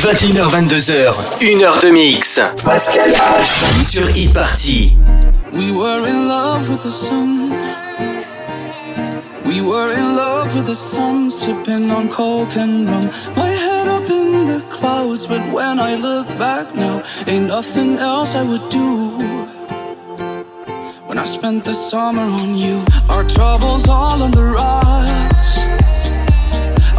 21h22h, 1 heure de mix. Pascal H sur Hit Party. We were in love with the sun. We were in love with the sun, sipping on coke and rum. My head up in the clouds, but when I look back now, ain't nothing else I would do. When I spent the summer on you, our troubles all on the rocks.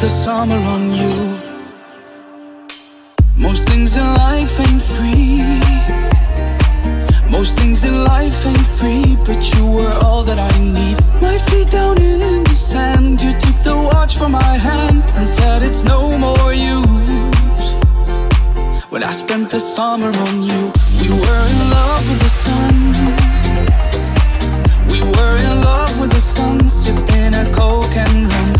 The summer on you. Most things in life ain't free. Most things in life ain't free, but you were all that I need. My feet down in the sand, you took the watch from my hand and said it's no more use. When I spent the summer on you, we were in love with the sun. We were in love with the sun, sipping a coke and rum.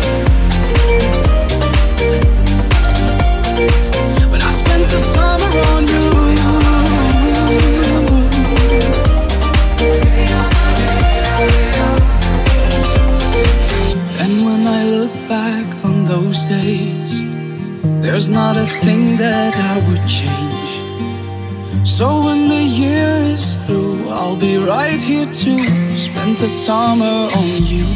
There's not a thing that I would change. So when the year is through, I'll be right here to spend the summer on you.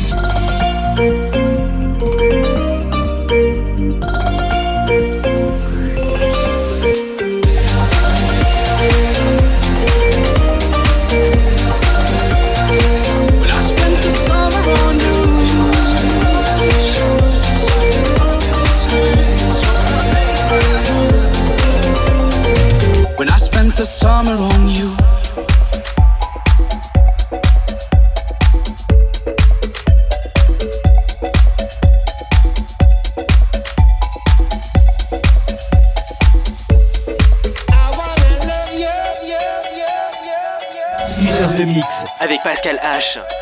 Pascal H.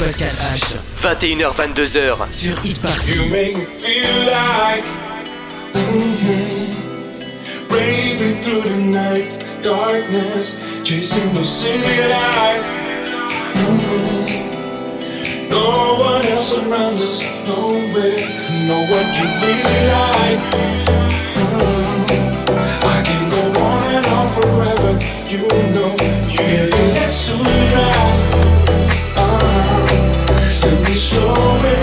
Pascal H. 21h22h sur Hit Party. You make me feel like mm-hmm, raving through the night, darkness, chasing the city light. Mm-hmm. No one else around us, nowhere, know what you really like. Mm-hmm. I can go on and on forever, you know, you get it, let's do it right. Show me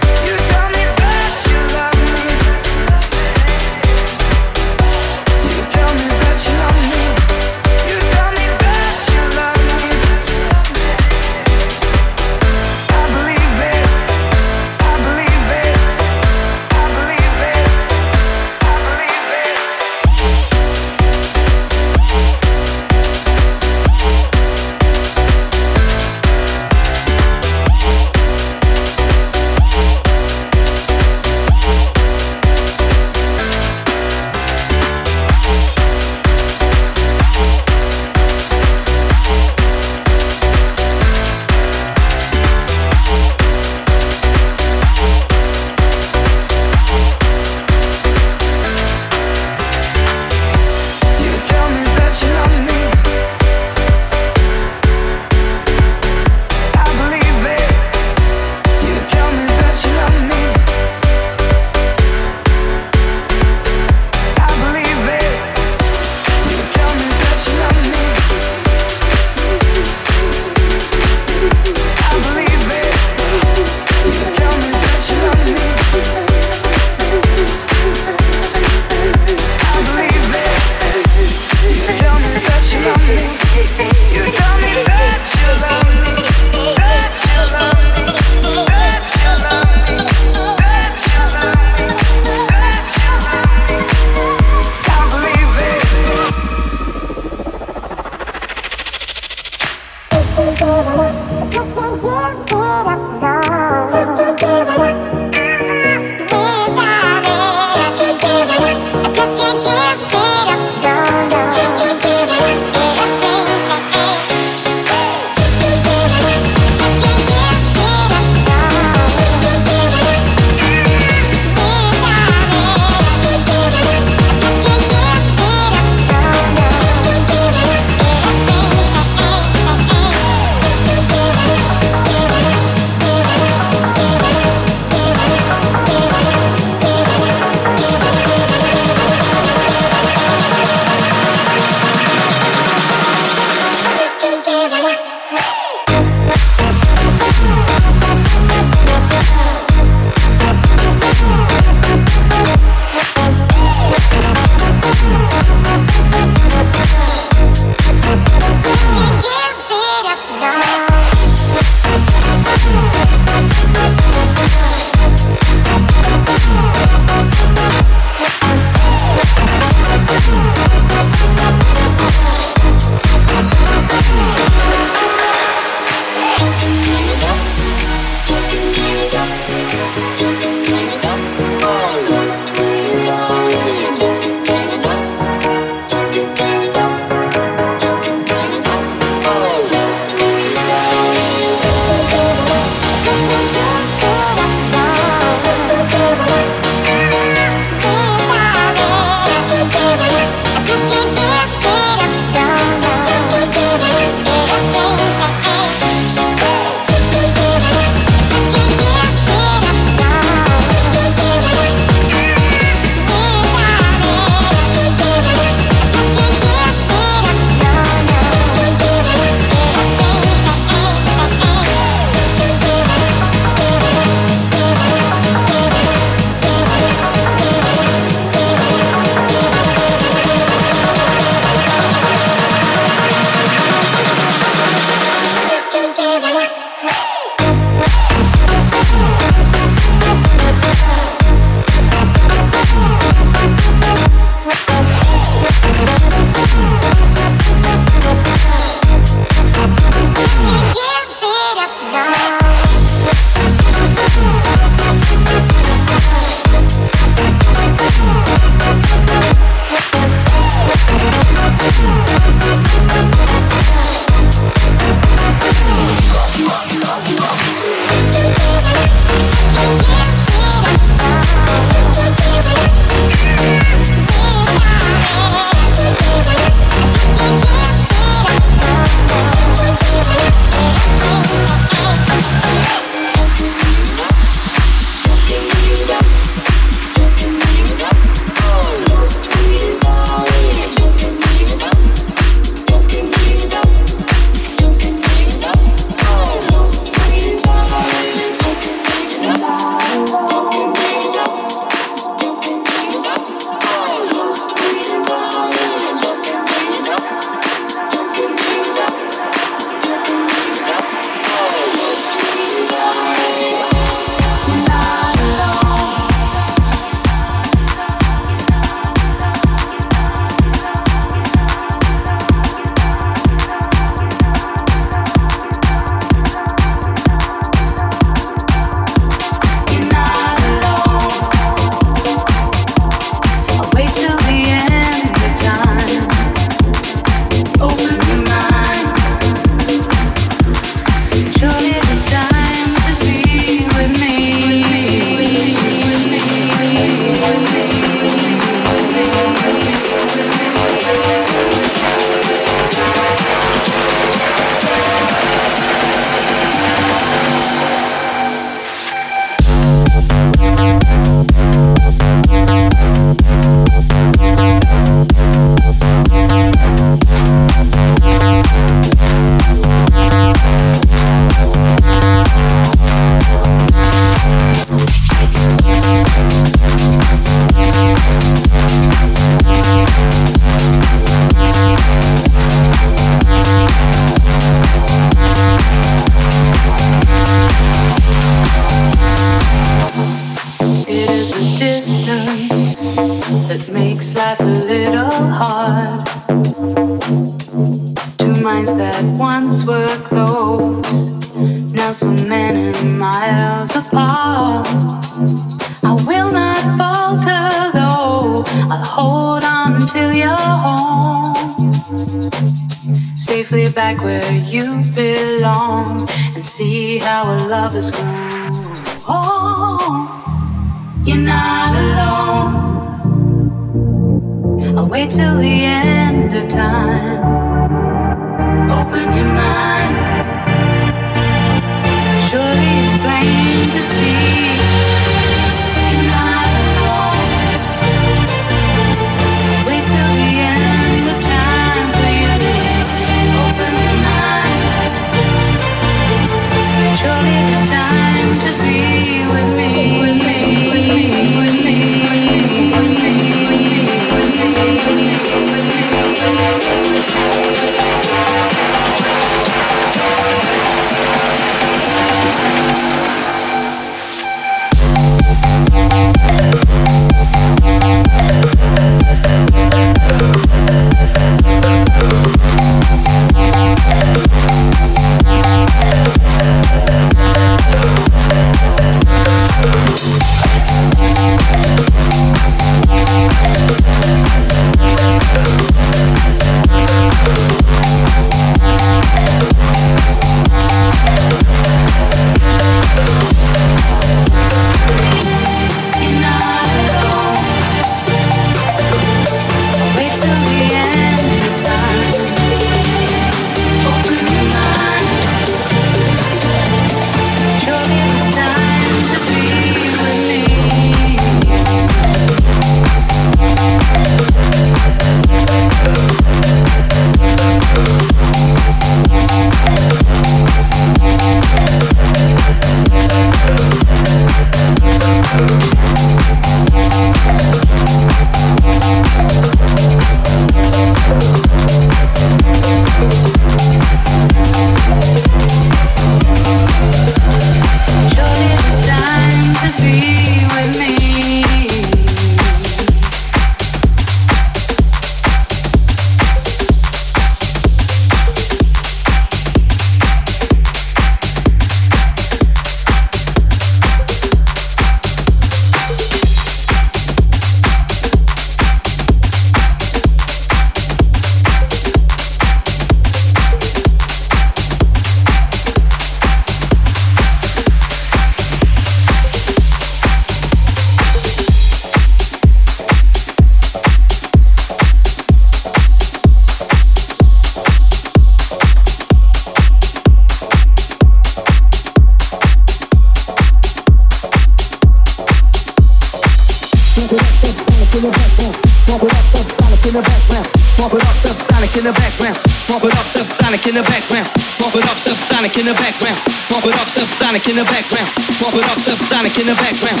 Sonic in the background. Bump it up, subsonic in the background. Bump it up, subsonic in the background.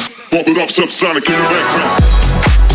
Heures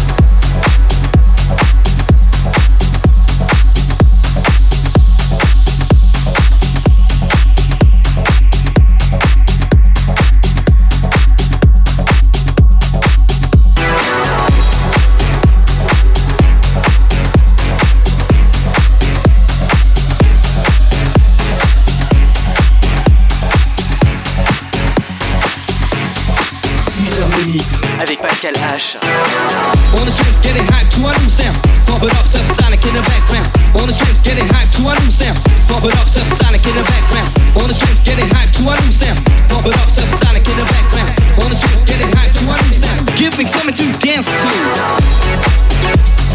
H. On the street, getting hyped to a new sound. Bump it up, subsonic in the background. On the street, getting hyped to a new sound. Bump it up, subsonic in the background. On the street, getting hyped to a new sound. Bump it up, subsonic in the background. On the street, getting hyped to a new sound. Give me something to dance to.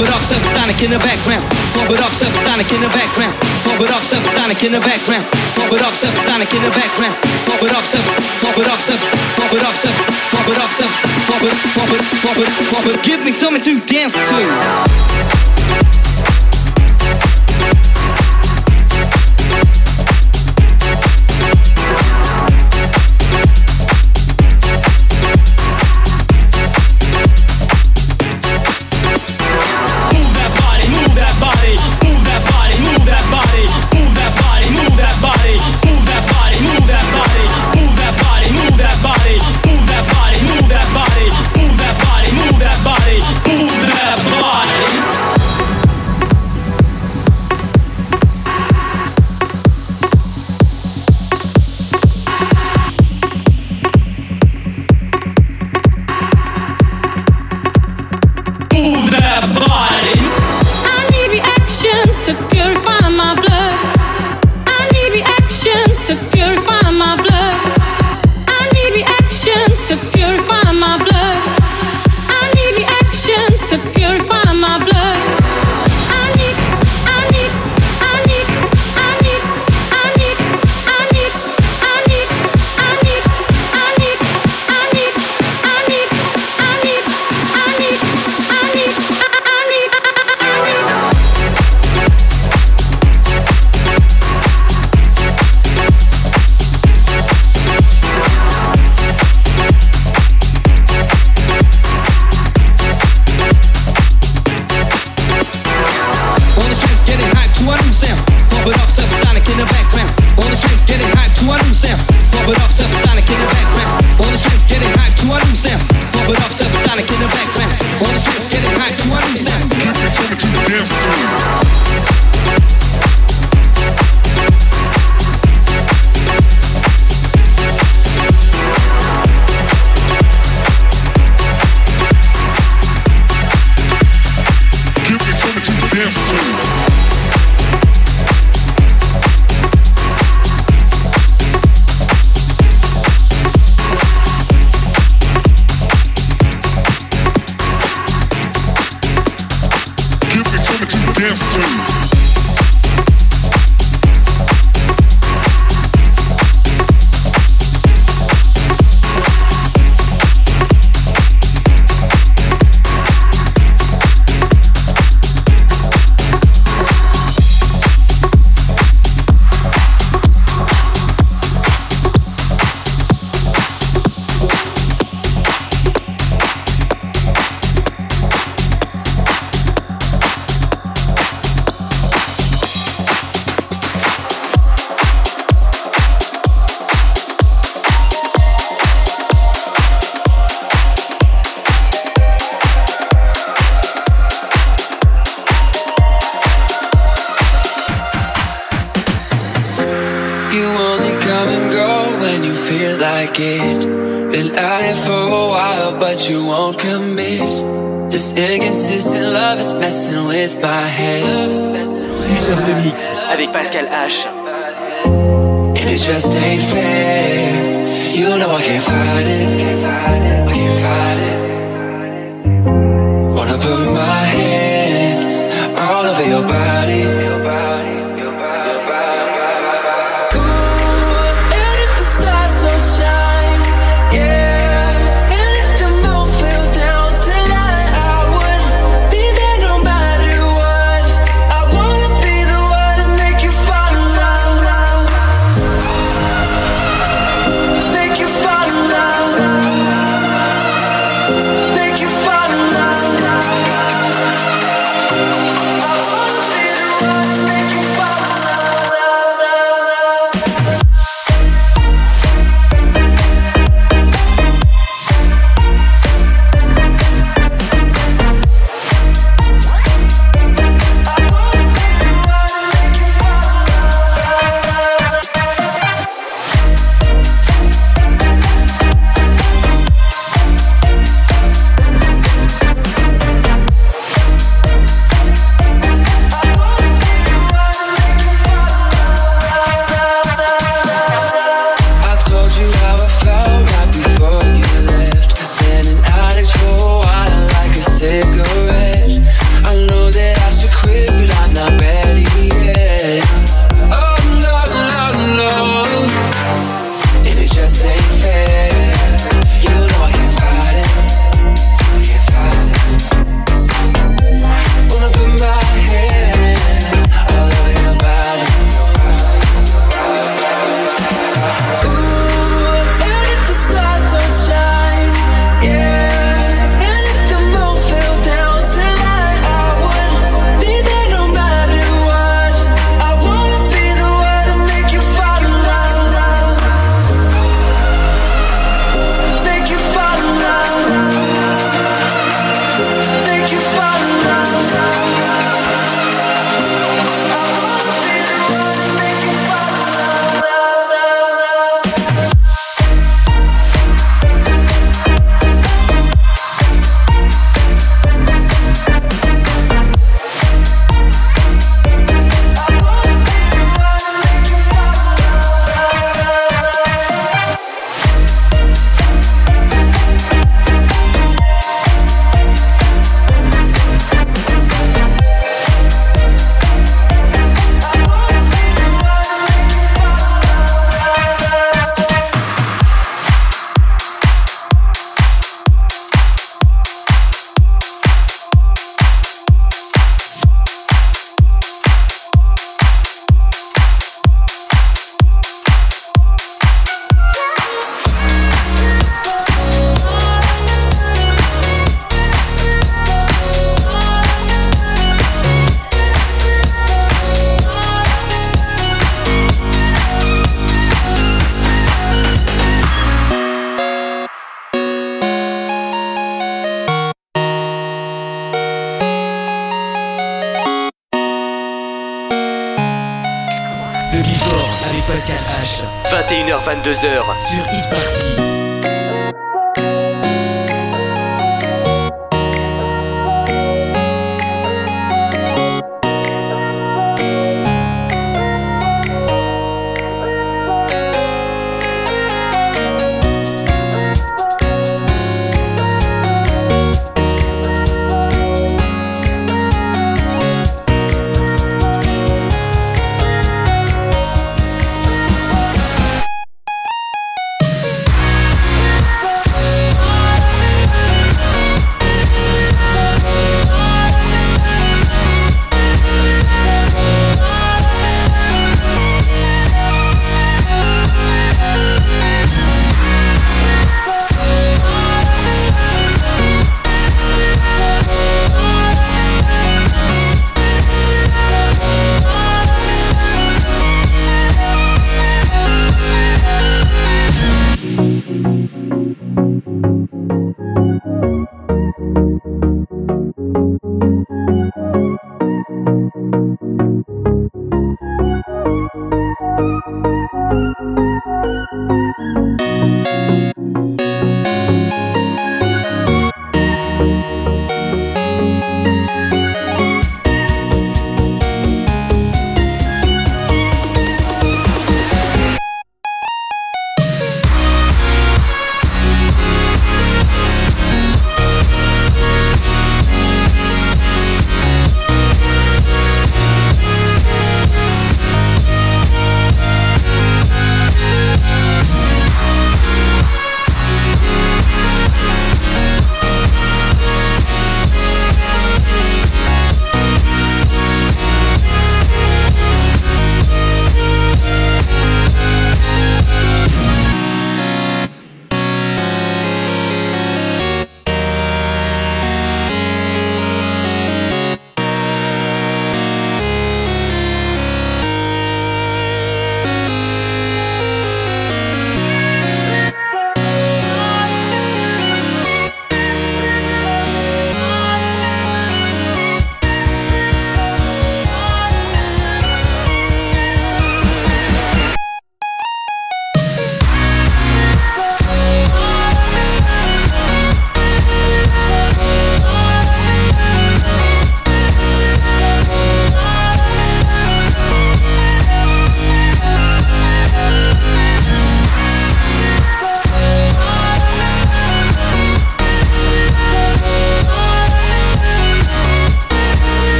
Pump it up, subsonic in the background. Pump it up, subsonic in the background. Pump it up, subsonic in the background. Pump it up, subsonic in the background. Pump it up, sub, pump it up, sub, pump it up, sub, pump it up, sub, pump it, pump it, pump it, pump it. Give me something to dance to. 22h.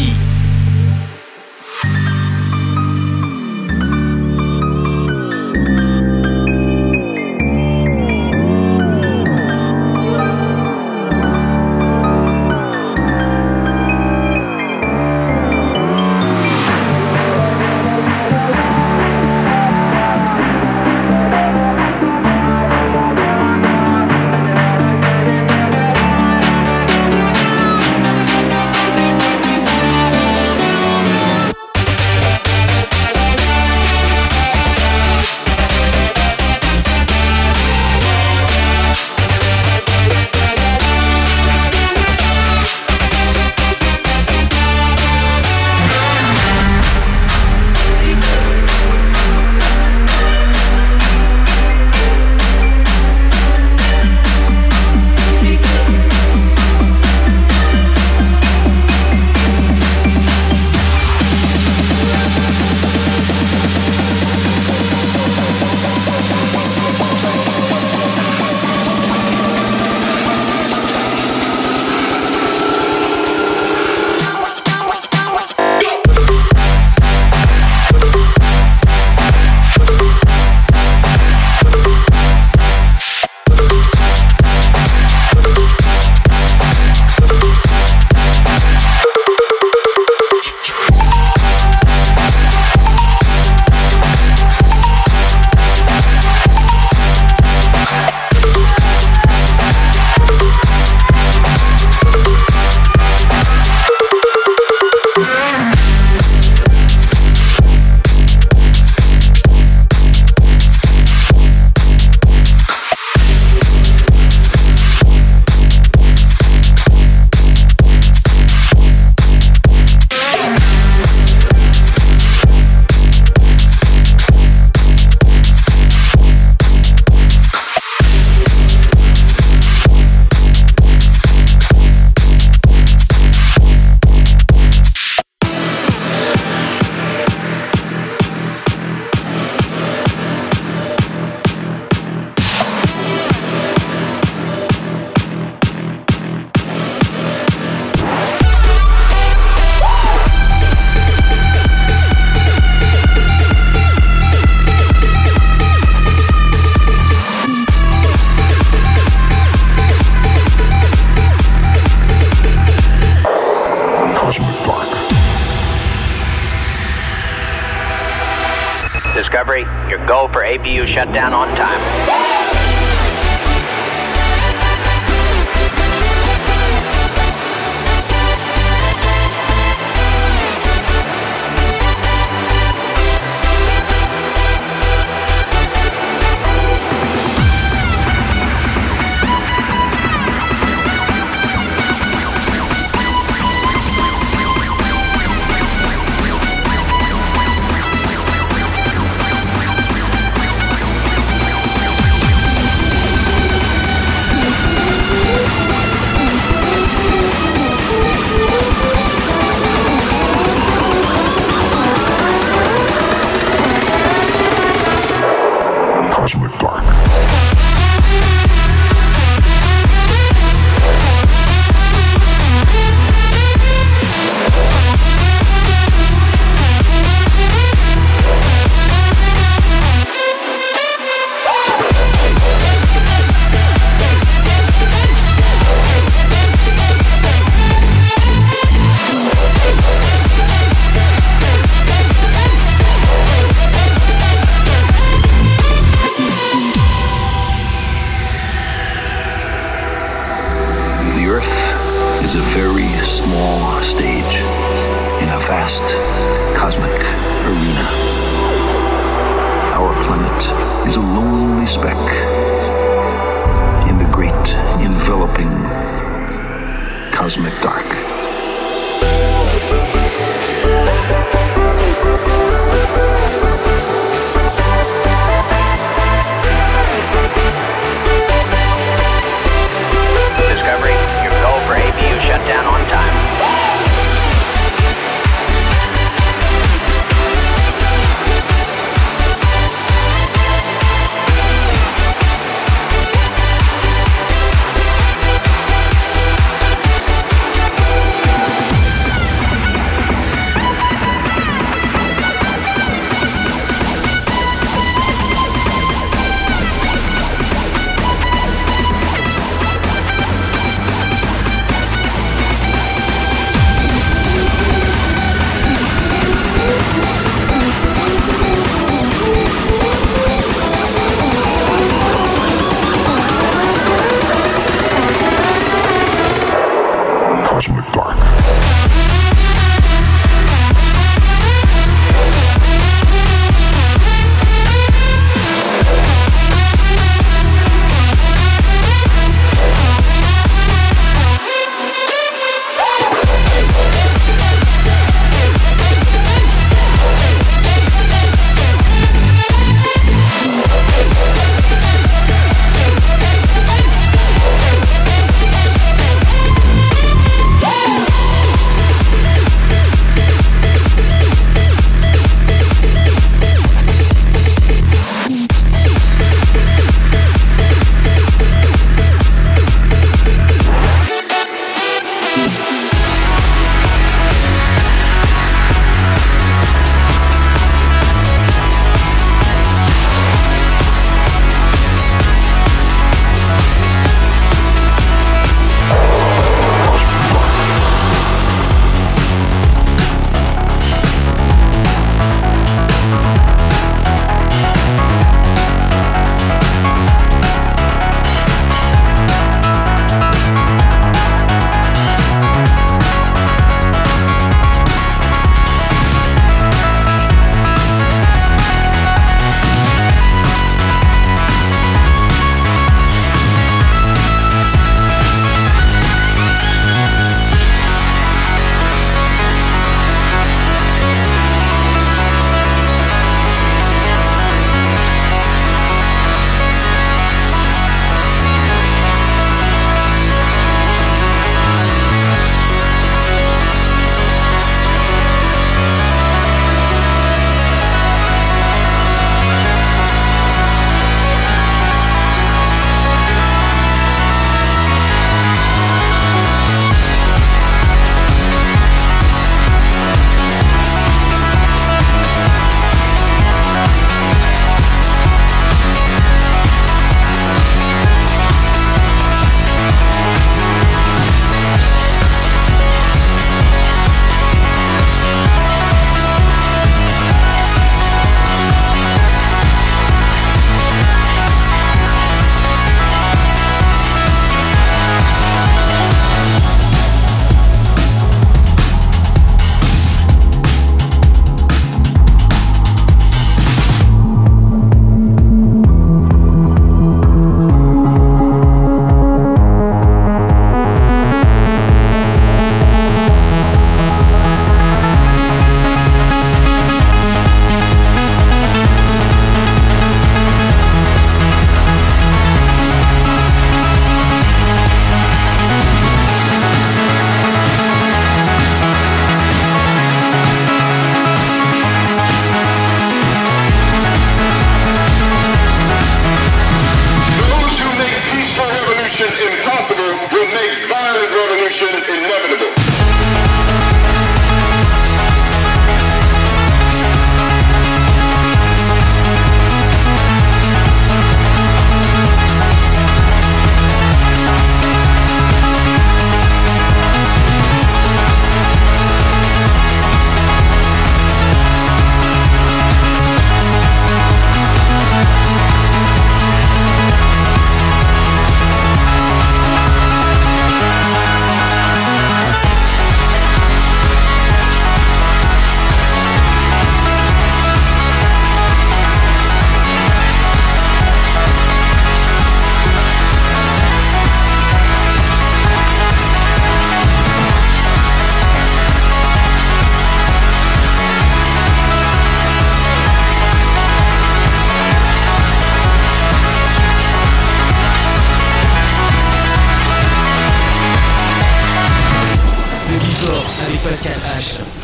Hit